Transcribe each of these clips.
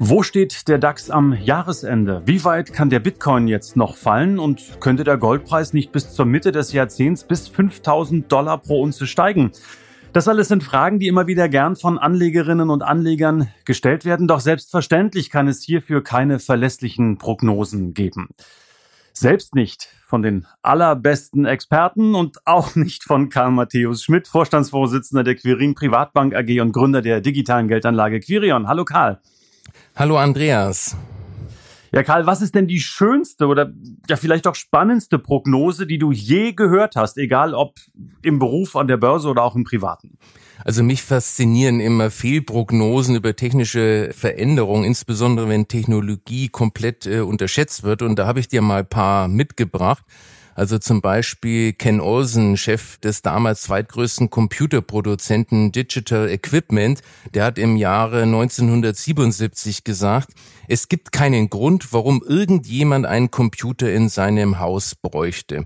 Wo steht der DAX am Jahresende? Wie weit kann der Bitcoin jetzt noch fallen und könnte der Goldpreis nicht bis zur Mitte des Jahrzehnts bis 5000 Dollar pro Unze steigen? Das alles sind Fragen, die immer wieder gern von Anlegerinnen und Anlegern gestellt werden, doch selbstverständlich kann es hierfür keine verlässlichen Prognosen geben. Selbst nicht von den allerbesten Experten und auch nicht von Karl Matthäus Schmidt, Vorstandsvorsitzender der Quirin Privatbank AG und Gründer der digitalen Geldanlage Quirion. Hallo Karl. Hallo Andreas. Ja, Karl, was ist denn die schönste oder ja vielleicht auch spannendste Prognose, die du je gehört hast, egal ob im Beruf, an der Börse oder auch im Privaten? Also mich faszinieren immer Fehlprognosen über technische Veränderungen, insbesondere wenn Technologie komplett äh, unterschätzt wird. Und da habe ich dir mal ein paar mitgebracht. Also zum Beispiel Ken Olsen, Chef des damals zweitgrößten Computerproduzenten Digital Equipment, der hat im Jahre 1977 gesagt, es gibt keinen Grund, warum irgendjemand einen Computer in seinem Haus bräuchte.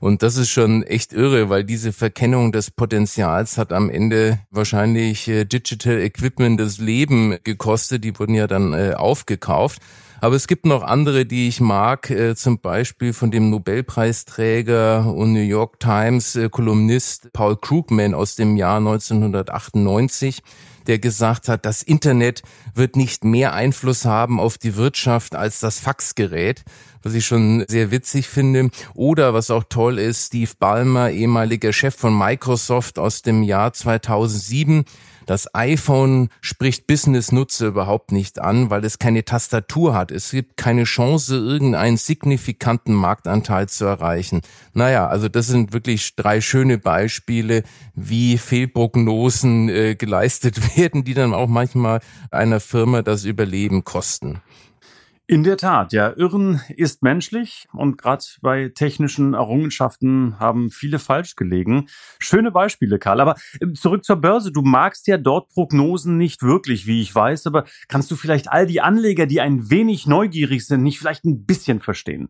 Und das ist schon echt irre, weil diese Verkennung des Potenzials hat am Ende wahrscheinlich äh, Digital Equipment das Leben gekostet. Die wurden ja dann äh, aufgekauft. Aber es gibt noch andere, die ich mag, äh, zum Beispiel von dem Nobelpreisträger und New York Times äh, Kolumnist Paul Krugman aus dem Jahr 1998 der gesagt hat, das Internet wird nicht mehr Einfluss haben auf die Wirtschaft als das Faxgerät, was ich schon sehr witzig finde. Oder was auch toll ist, Steve Ballmer, ehemaliger Chef von Microsoft aus dem Jahr 2007, das iPhone spricht Business-Nutzer überhaupt nicht an, weil es keine Tastatur hat. Es gibt keine Chance, irgendeinen signifikanten Marktanteil zu erreichen. Naja, also das sind wirklich drei schöne Beispiele, wie Fehlprognosen äh, geleistet werden, die dann auch manchmal einer Firma das Überleben kosten. In der Tat, ja, Irren ist menschlich und gerade bei technischen Errungenschaften haben viele falsch gelegen. Schöne Beispiele, Karl. Aber ähm, zurück zur Börse. Du magst ja dort Prognosen nicht wirklich, wie ich weiß, aber kannst du vielleicht all die Anleger, die ein wenig neugierig sind, nicht vielleicht ein bisschen verstehen?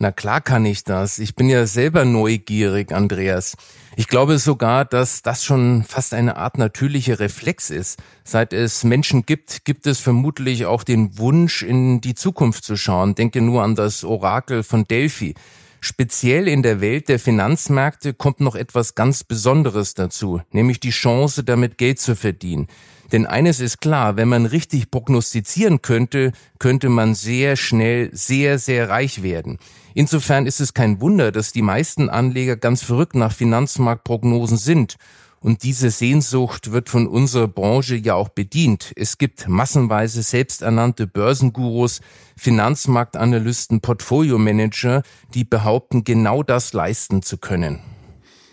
Na klar kann ich das. Ich bin ja selber neugierig, Andreas. Ich glaube sogar, dass das schon fast eine Art natürlicher Reflex ist. Seit es Menschen gibt, gibt es vermutlich auch den Wunsch, in die Zukunft zu schauen. Denke nur an das Orakel von Delphi. Speziell in der Welt der Finanzmärkte kommt noch etwas ganz Besonderes dazu, nämlich die Chance, damit Geld zu verdienen. Denn eines ist klar, wenn man richtig prognostizieren könnte, könnte man sehr schnell sehr, sehr reich werden. Insofern ist es kein Wunder, dass die meisten Anleger ganz verrückt nach Finanzmarktprognosen sind. Und diese Sehnsucht wird von unserer Branche ja auch bedient. Es gibt massenweise selbsternannte Börsengurus, Finanzmarktanalysten, Portfoliomanager, die behaupten, genau das leisten zu können.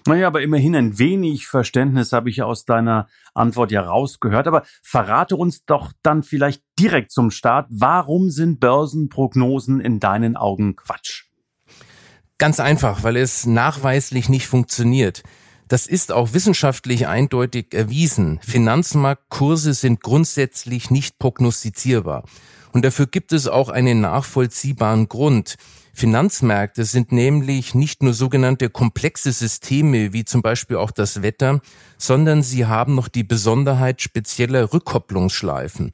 Naja, aber immerhin ein wenig Verständnis habe ich aus deiner Antwort ja rausgehört. Aber verrate uns doch dann vielleicht direkt zum Start, warum sind Börsenprognosen in deinen Augen Quatsch? Ganz einfach, weil es nachweislich nicht funktioniert. Das ist auch wissenschaftlich eindeutig erwiesen. Finanzmarktkurse sind grundsätzlich nicht prognostizierbar. Und dafür gibt es auch einen nachvollziehbaren Grund. Finanzmärkte sind nämlich nicht nur sogenannte komplexe Systeme wie zum Beispiel auch das Wetter, sondern sie haben noch die Besonderheit spezieller Rückkopplungsschleifen.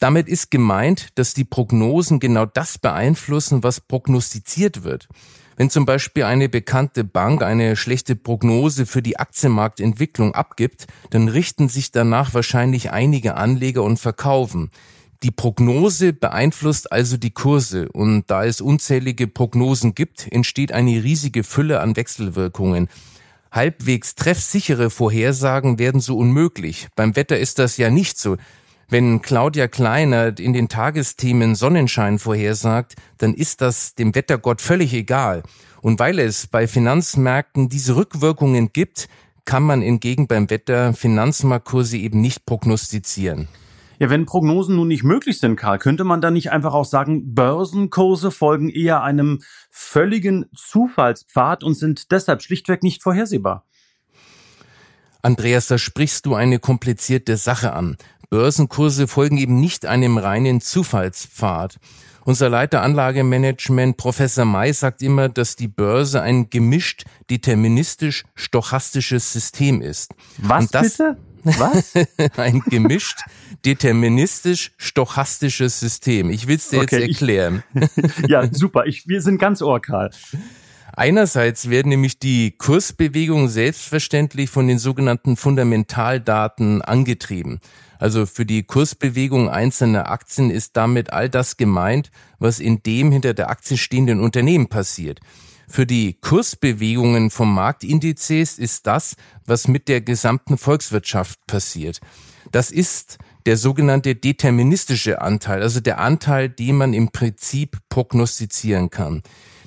Damit ist gemeint, dass die Prognosen genau das beeinflussen, was prognostiziert wird. Wenn zum Beispiel eine bekannte Bank eine schlechte Prognose für die Aktienmarktentwicklung abgibt, dann richten sich danach wahrscheinlich einige Anleger und verkaufen. Die Prognose beeinflusst also die Kurse und da es unzählige Prognosen gibt, entsteht eine riesige Fülle an Wechselwirkungen. Halbwegs treffsichere Vorhersagen werden so unmöglich. Beim Wetter ist das ja nicht so. Wenn Claudia Kleiner in den Tagesthemen Sonnenschein vorhersagt, dann ist das dem Wettergott völlig egal. Und weil es bei Finanzmärkten diese Rückwirkungen gibt, kann man hingegen beim Wetter Finanzmarktkurse eben nicht prognostizieren. Ja, wenn Prognosen nun nicht möglich sind, Karl, könnte man dann nicht einfach auch sagen, Börsenkurse folgen eher einem völligen Zufallspfad und sind deshalb schlichtweg nicht vorhersehbar? Andreas, da sprichst du eine komplizierte Sache an. Börsenkurse folgen eben nicht einem reinen Zufallspfad. Unser Leiter Anlagemanagement, Professor May, sagt immer, dass die Börse ein gemischt deterministisch stochastisches System ist. Was das, bitte? Was? ein gemischt deterministisch stochastisches System. Ich will es dir okay, jetzt erklären. Ich, ja, super. Ich, wir sind ganz ohr, Karl. Einerseits werden nämlich die Kursbewegungen selbstverständlich von den sogenannten Fundamentaldaten angetrieben. Also für die Kursbewegung einzelner Aktien ist damit all das gemeint, was in dem hinter der Aktie stehenden Unternehmen passiert. Für die Kursbewegungen vom Marktindizes ist das, was mit der gesamten Volkswirtschaft passiert. Das ist der sogenannte deterministische Anteil, also der Anteil, den man im Prinzip prognostizieren kann.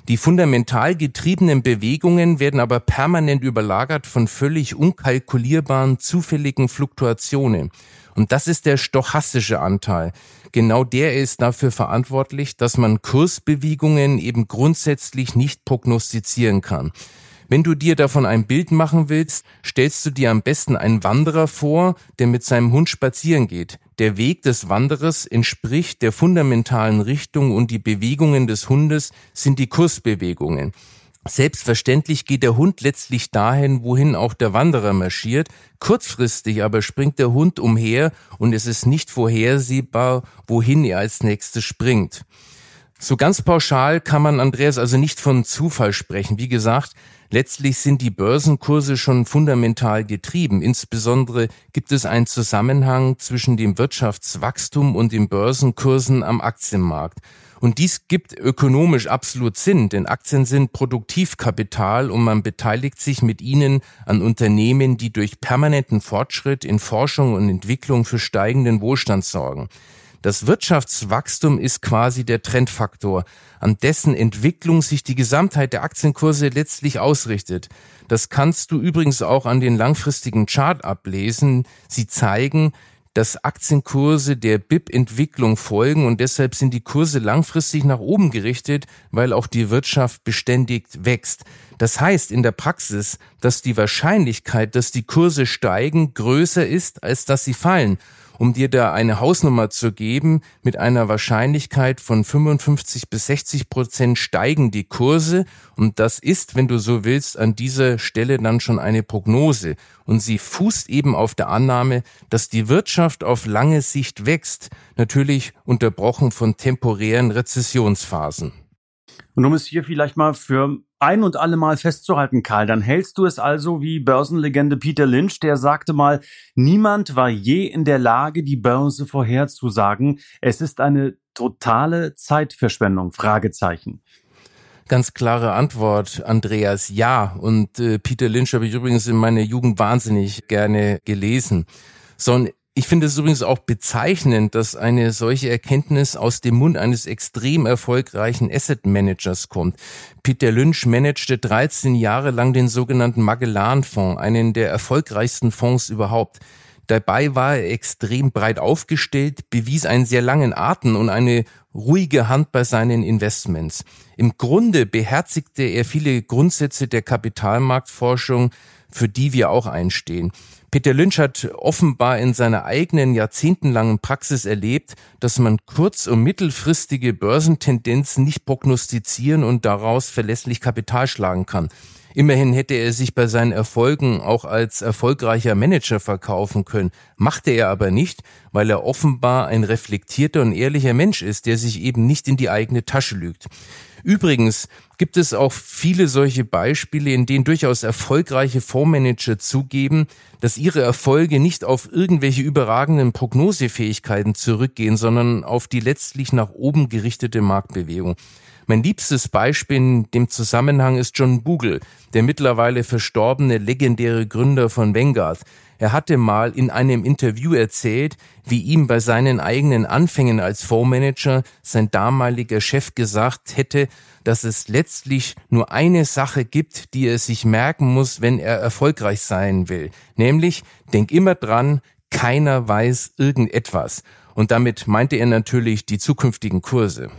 Die fundamental getriebenen Bewegungen werden aber permanent überlagert von völlig unkalkulierbaren, zufälligen Fluktuationen. Und das ist der stochastische Anteil. Genau der ist dafür verantwortlich, dass man Kursbewegungen eben grundsätzlich nicht prognostizieren kann. Wenn du dir davon ein Bild machen willst, stellst du dir am besten einen Wanderer vor, der mit seinem Hund spazieren geht. Der Weg des Wanderers entspricht der fundamentalen Richtung und die Bewegungen des Hundes sind die Kursbewegungen. Selbstverständlich geht der Hund letztlich dahin, wohin auch der Wanderer marschiert. Kurzfristig aber springt der Hund umher und es ist nicht vorhersehbar, wohin er als nächstes springt. So ganz pauschal kann man Andreas also nicht von Zufall sprechen. Wie gesagt, letztlich sind die Börsenkurse schon fundamental getrieben. Insbesondere gibt es einen Zusammenhang zwischen dem Wirtschaftswachstum und den Börsenkursen am Aktienmarkt. Und dies gibt ökonomisch absolut Sinn, denn Aktien sind Produktivkapital und man beteiligt sich mit ihnen an Unternehmen, die durch permanenten Fortschritt in Forschung und Entwicklung für steigenden Wohlstand sorgen. Das Wirtschaftswachstum ist quasi der Trendfaktor, an dessen Entwicklung sich die Gesamtheit der Aktienkurse letztlich ausrichtet. Das kannst du übrigens auch an den langfristigen Chart ablesen. Sie zeigen, dass Aktienkurse der BIP-Entwicklung folgen und deshalb sind die Kurse langfristig nach oben gerichtet, weil auch die Wirtschaft beständig wächst. Das heißt in der Praxis, dass die Wahrscheinlichkeit, dass die Kurse steigen, größer ist, als dass sie fallen um dir da eine Hausnummer zu geben, mit einer Wahrscheinlichkeit von 55 bis 60 Prozent steigen die Kurse. Und das ist, wenn du so willst, an dieser Stelle dann schon eine Prognose. Und sie fußt eben auf der Annahme, dass die Wirtschaft auf lange Sicht wächst, natürlich unterbrochen von temporären Rezessionsphasen. Und um es hier vielleicht mal für ein und alle Mal festzuhalten, Karl, dann hältst du es also wie Börsenlegende Peter Lynch, der sagte mal, niemand war je in der Lage, die Börse vorherzusagen. Es ist eine totale Zeitverschwendung, Fragezeichen. Ganz klare Antwort, Andreas, ja. Und äh, Peter Lynch habe ich übrigens in meiner Jugend wahnsinnig gerne gelesen. So, ich finde es übrigens auch bezeichnend, dass eine solche Erkenntnis aus dem Mund eines extrem erfolgreichen Asset Managers kommt. Peter Lynch managte 13 Jahre lang den sogenannten Magellan-Fonds, einen der erfolgreichsten Fonds überhaupt. Dabei war er extrem breit aufgestellt, bewies einen sehr langen Atem und eine ruhige Hand bei seinen Investments. Im Grunde beherzigte er viele Grundsätze der Kapitalmarktforschung, für die wir auch einstehen. Peter Lynch hat offenbar in seiner eigenen jahrzehntelangen Praxis erlebt, dass man kurz- und mittelfristige Börsentendenzen nicht prognostizieren und daraus verlässlich Kapital schlagen kann. Immerhin hätte er sich bei seinen Erfolgen auch als erfolgreicher Manager verkaufen können, machte er aber nicht, weil er offenbar ein reflektierter und ehrlicher Mensch ist, der sich eben nicht in die eigene Tasche lügt. Übrigens gibt es auch viele solche Beispiele, in denen durchaus erfolgreiche Fondsmanager zugeben, dass ihre Erfolge nicht auf irgendwelche überragenden Prognosefähigkeiten zurückgehen, sondern auf die letztlich nach oben gerichtete Marktbewegung. Mein liebstes Beispiel in dem Zusammenhang ist John Bogle, der mittlerweile verstorbene legendäre Gründer von Vanguard. Er hatte mal in einem Interview erzählt, wie ihm bei seinen eigenen Anfängen als Fondsmanager sein damaliger Chef gesagt hätte, dass es letztlich nur eine Sache gibt, die er sich merken muss, wenn er erfolgreich sein will. Nämlich, denk immer dran, keiner weiß irgendetwas. Und damit meinte er natürlich die zukünftigen Kurse.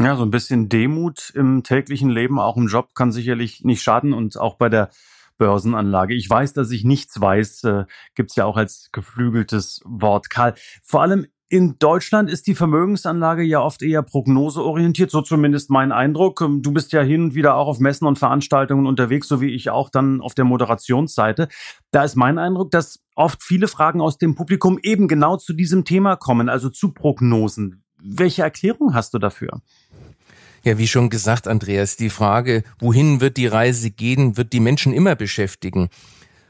Ja, so ein bisschen Demut im täglichen Leben, auch im Job, kann sicherlich nicht schaden und auch bei der Börsenanlage. Ich weiß, dass ich nichts weiß, äh, gibt's ja auch als geflügeltes Wort. Karl, vor allem in Deutschland ist die Vermögensanlage ja oft eher prognoseorientiert, so zumindest mein Eindruck. Ähm, du bist ja hin und wieder auch auf Messen und Veranstaltungen unterwegs, so wie ich auch dann auf der Moderationsseite. Da ist mein Eindruck, dass oft viele Fragen aus dem Publikum eben genau zu diesem Thema kommen, also zu Prognosen. Welche Erklärung hast du dafür? Ja, wie schon gesagt, Andreas, die Frage, wohin wird die Reise gehen, wird die Menschen immer beschäftigen.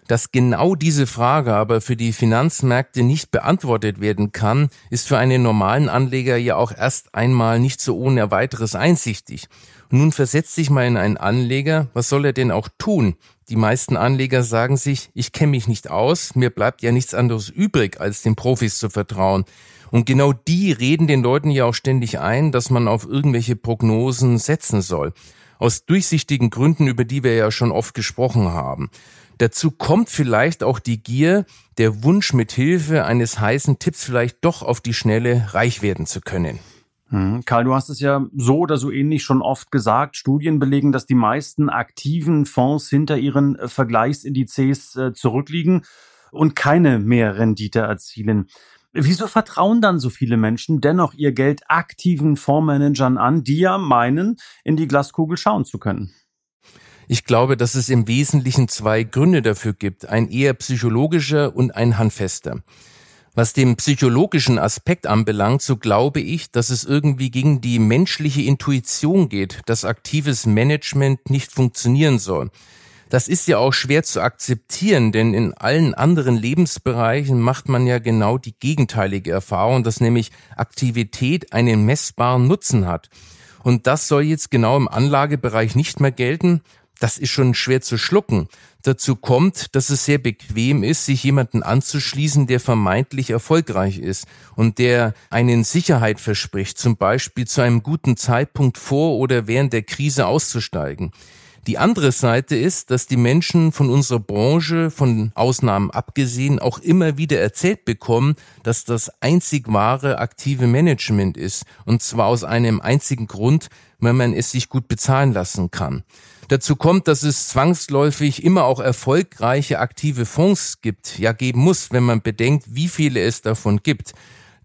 Dass genau diese Frage aber für die Finanzmärkte nicht beantwortet werden kann, ist für einen normalen Anleger ja auch erst einmal nicht so ohne weiteres einsichtig. Nun versetzt sich mal in einen Anleger, was soll er denn auch tun? Die meisten Anleger sagen sich, ich kenne mich nicht aus, mir bleibt ja nichts anderes übrig, als den Profis zu vertrauen. Und genau die reden den Leuten ja auch ständig ein, dass man auf irgendwelche Prognosen setzen soll. Aus durchsichtigen Gründen, über die wir ja schon oft gesprochen haben. Dazu kommt vielleicht auch die Gier, der Wunsch mit Hilfe eines heißen Tipps vielleicht doch auf die Schnelle reich werden zu können. Hm. Karl, du hast es ja so oder so ähnlich schon oft gesagt. Studien belegen, dass die meisten aktiven Fonds hinter ihren äh, Vergleichsindizes äh, zurückliegen und keine mehr Rendite erzielen. Wieso vertrauen dann so viele Menschen dennoch ihr Geld aktiven Fondsmanagern an, die ja meinen, in die Glaskugel schauen zu können? Ich glaube, dass es im Wesentlichen zwei Gründe dafür gibt, ein eher psychologischer und ein handfester. Was den psychologischen Aspekt anbelangt, so glaube ich, dass es irgendwie gegen die menschliche Intuition geht, dass aktives Management nicht funktionieren soll. Das ist ja auch schwer zu akzeptieren, denn in allen anderen Lebensbereichen macht man ja genau die gegenteilige Erfahrung, dass nämlich Aktivität einen messbaren Nutzen hat. Und das soll jetzt genau im Anlagebereich nicht mehr gelten das ist schon schwer zu schlucken. Dazu kommt, dass es sehr bequem ist, sich jemanden anzuschließen, der vermeintlich erfolgreich ist und der einen Sicherheit verspricht, zum Beispiel zu einem guten Zeitpunkt vor oder während der Krise auszusteigen. Die andere Seite ist, dass die Menschen von unserer Branche, von Ausnahmen abgesehen, auch immer wieder erzählt bekommen, dass das einzig wahre aktive Management ist. Und zwar aus einem einzigen Grund, wenn man es sich gut bezahlen lassen kann. Dazu kommt, dass es zwangsläufig immer auch erfolgreiche aktive Fonds gibt, ja geben muss, wenn man bedenkt, wie viele es davon gibt.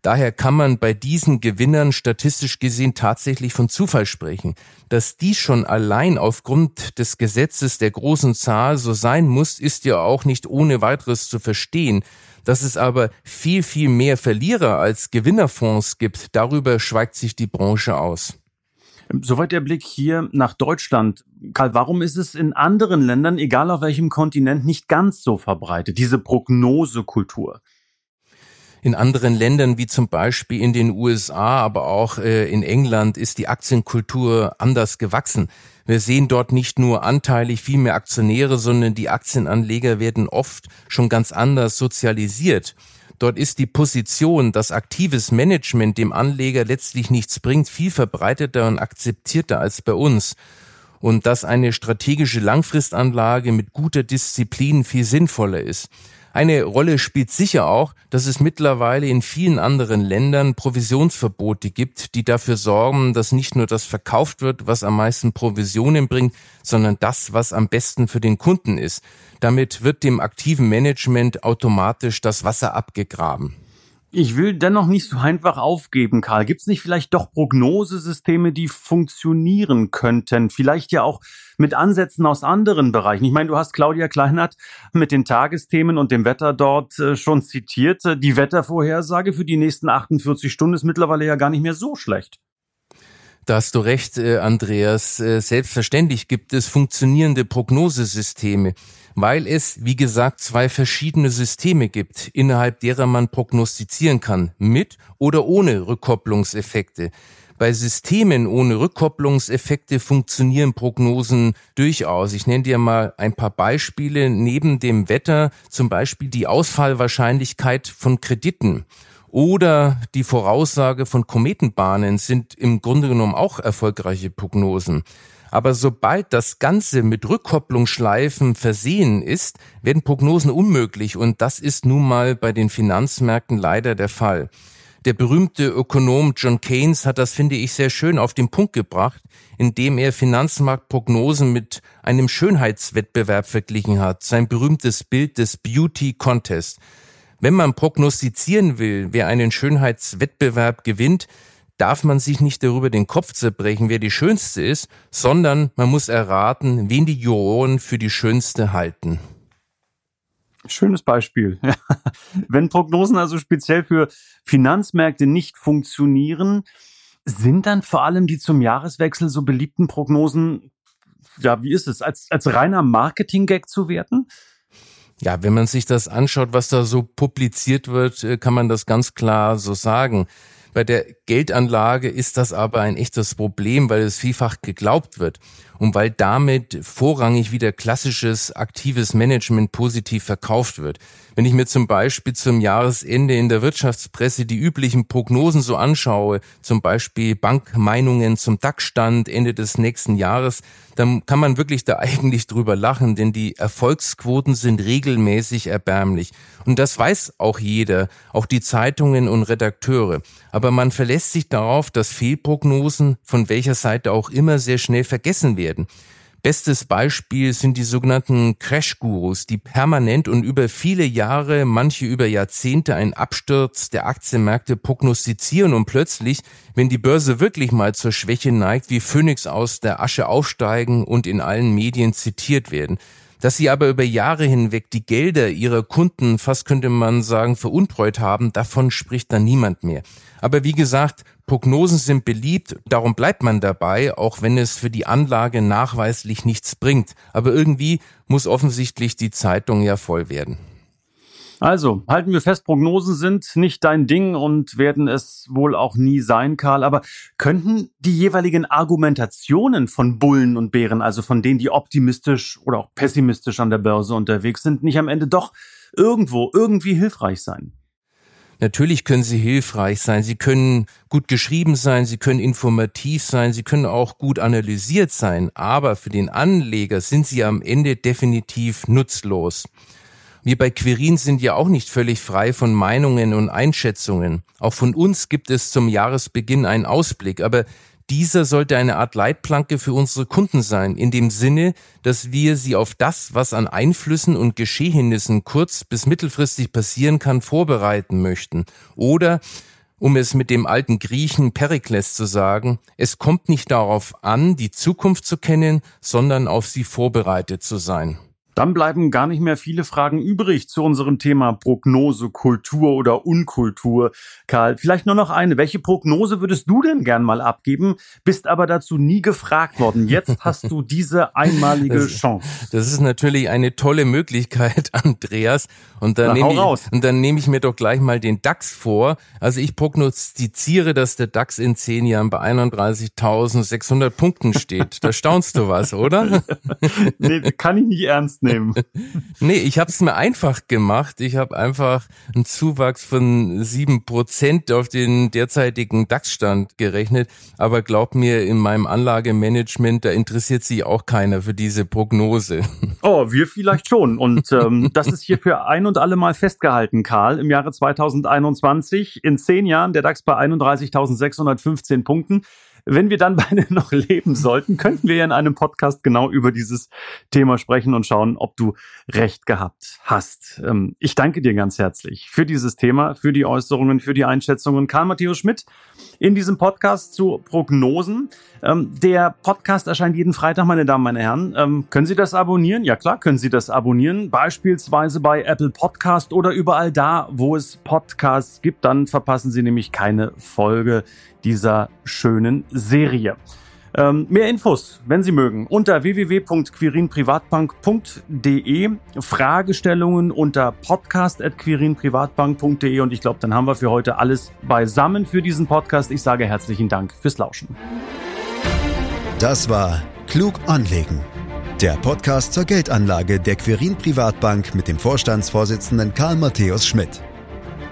Daher kann man bei diesen Gewinnern statistisch gesehen tatsächlich von Zufall sprechen. Dass dies schon allein aufgrund des Gesetzes der großen Zahl so sein muss, ist ja auch nicht ohne weiteres zu verstehen. Dass es aber viel, viel mehr Verlierer als Gewinnerfonds gibt, darüber schweigt sich die Branche aus. Soweit der Blick hier nach Deutschland. Karl, warum ist es in anderen Ländern, egal auf welchem Kontinent, nicht ganz so verbreitet, diese Prognosekultur? In anderen Ländern wie zum Beispiel in den USA, aber auch äh, in England ist die Aktienkultur anders gewachsen. Wir sehen dort nicht nur anteilig viel mehr Aktionäre, sondern die Aktienanleger werden oft schon ganz anders sozialisiert. Dort ist die Position, dass aktives Management dem Anleger letztlich nichts bringt, viel verbreiteter und akzeptierter als bei uns. Und dass eine strategische Langfristanlage mit guter Disziplin viel sinnvoller ist. Eine Rolle spielt sicher auch, dass es mittlerweile in vielen anderen Ländern Provisionsverbote gibt, die dafür sorgen, dass nicht nur das verkauft wird, was am meisten Provisionen bringt, sondern das, was am besten für den Kunden ist. Damit wird dem aktiven Management automatisch das Wasser abgegraben. Ich will dennoch nicht so einfach aufgeben, Karl. Gibt es nicht vielleicht doch Prognosesysteme, die funktionieren könnten? Vielleicht ja auch mit Ansätzen aus anderen Bereichen. Ich meine, du hast Claudia Kleinert mit den Tagesthemen und dem Wetter dort äh, schon zitiert. Die Wettervorhersage für die nächsten 48 Stunden ist mittlerweile ja gar nicht mehr so schlecht. Da hast du recht, äh, Andreas. Äh, selbstverständlich gibt es funktionierende Prognosesysteme weil es, wie gesagt, zwei verschiedene Systeme gibt, innerhalb derer man prognostizieren kann, mit oder ohne Rückkopplungseffekte. Bei Systemen ohne Rückkopplungseffekte funktionieren Prognosen durchaus. Ich nenne dir mal ein paar Beispiele. Neben dem Wetter zum Beispiel die Ausfallwahrscheinlichkeit von Krediten oder die Voraussage von Kometenbahnen sind im Grunde genommen auch erfolgreiche Prognosen. Aber sobald das Ganze mit Rückkopplungsschleifen versehen ist, werden Prognosen unmöglich und das ist nun mal bei den Finanzmärkten leider der Fall. Der berühmte Ökonom John Keynes hat das, finde ich, sehr schön auf den Punkt gebracht, indem er Finanzmarktprognosen mit einem Schönheitswettbewerb verglichen hat. Sein berühmtes Bild des Beauty Contest. Wenn man prognostizieren will, wer einen Schönheitswettbewerb gewinnt, darf man sich nicht darüber den Kopf zerbrechen, wer die Schönste ist, sondern man muss erraten, wen die Juroren für die Schönste halten. Schönes Beispiel. Wenn Prognosen also speziell für Finanzmärkte nicht funktionieren, sind dann vor allem die zum Jahreswechsel so beliebten Prognosen, ja, wie ist es, als, als reiner Marketing-Gag zu werten? Ja, wenn man sich das anschaut, was da so publiziert wird, äh, kann man das ganz klar so sagen. Bei der Geldanlage ist das aber ein echtes Problem, weil es vielfach geglaubt wird und weil damit vorrangig wieder klassisches aktives Management positiv verkauft wird. Wenn ich mir zum Beispiel zum Jahresende in der Wirtschaftspresse die üblichen Prognosen so anschaue, zum Beispiel Bankmeinungen zum DAX-Stand Ende des nächsten Jahres, dann kann man wirklich da eigentlich drüber lachen, denn die Erfolgsquoten sind regelmäßig erbärmlich. Und das weiß auch jeder, auch die Zeitungen und Redakteure. Aber man verlässt sich darauf, dass Fehlprognosen von welcher Seite auch immer sehr schnell vergessen werden. Bestes Beispiel sind die sogenannten Crash-Gurus, die permanent und über viele Jahre, manche über Jahrzehnte einen Absturz der Aktienmärkte prognostizieren und plötzlich, wenn die Börse wirklich mal zur Schwäche neigt, wie Phönix aus der Asche aufsteigen und in allen Medien zitiert werden. Dass sie aber über Jahre hinweg die Gelder ihrer Kunden, fast könnte man sagen, veruntreut haben, davon spricht dann niemand mehr. Aber wie gesagt, Prognosen sind beliebt, darum bleibt man dabei, auch wenn es für die Anlage nachweislich nichts bringt. Aber irgendwie muss offensichtlich die Zeitung ja voll werden. Also, halten wir fest, Prognosen sind nicht dein Ding und werden es wohl auch nie sein, Karl. Aber könnten die jeweiligen Argumentationen von Bullen und Bären, also von denen, die optimistisch oder auch pessimistisch an der Börse unterwegs sind, nicht am Ende doch irgendwo irgendwie hilfreich sein? Natürlich können sie hilfreich sein, sie können gut geschrieben sein, sie können informativ sein, sie können auch gut analysiert sein, aber für den Anleger sind sie am Ende definitiv nutzlos. Wir bei Quirin sind ja auch nicht völlig frei von Meinungen und Einschätzungen. Auch von uns gibt es zum Jahresbeginn einen Ausblick, aber dieser sollte eine Art Leitplanke für unsere Kunden sein, in dem Sinne, dass wir sie auf das, was an Einflüssen und Geschehnissen kurz- bis mittelfristig passieren kann, vorbereiten möchten. Oder, um es mit dem alten Griechen Perikles zu sagen, es kommt nicht darauf an, die Zukunft zu kennen, sondern auf sie vorbereitet zu sein. Dann bleiben gar nicht mehr viele Fragen übrig zu unserem Thema Prognose, Kultur oder Unkultur. Karl, vielleicht nur noch eine. Welche Prognose würdest du denn gern mal abgeben? Bist aber dazu nie gefragt worden. Jetzt hast du diese einmalige das, Chance. Das ist natürlich eine tolle Möglichkeit, Andreas. Und dann, nehme ich, und dann nehme ich mir doch gleich mal den DAX vor. Also ich prognostiziere, dass der DAX in zehn Jahren bei 31.600 Punkten steht. Da staunst du was, oder? nee, kann ich nicht ernst nehmen. nee, ich habe es mir einfach gemacht. Ich habe einfach einen Zuwachs von sieben Prozent auf den derzeitigen DAX-Stand gerechnet. Aber glaub mir, in meinem Anlagemanagement, da interessiert sich auch keiner für diese Prognose. Oh, wir vielleicht schon. Und ähm, das ist hier für ein und alle Mal festgehalten, Karl. Im Jahre 2021, in zehn Jahren, der DAX bei 31.615 Punkten. Wenn wir dann beide noch leben sollten, könnten wir in einem Podcast genau über dieses Thema sprechen und schauen, ob du recht gehabt hast. Ähm, ich danke dir ganz herzlich für dieses Thema, für die Äußerungen, für die Einschätzungen. Karl Matthäus Schmidt in diesem Podcast zu Prognosen. Ähm, der Podcast erscheint jeden Freitag, meine Damen, meine Herren. Ähm, können Sie das abonnieren? Ja klar, können Sie das abonnieren. Beispielsweise bei Apple Podcast oder überall da, wo es Podcasts gibt. Dann verpassen Sie nämlich keine Folge dieser schönen Serie. Ähm, mehr Infos, wenn Sie mögen, unter www.quirinprivatbank.de, Fragestellungen unter podcast.quirinprivatbank.de und ich glaube, dann haben wir für heute alles beisammen für diesen Podcast. Ich sage herzlichen Dank fürs Lauschen. Das war Klug anlegen. Der Podcast zur Geldanlage der Quirin Privatbank mit dem Vorstandsvorsitzenden Karl Matthäus Schmidt.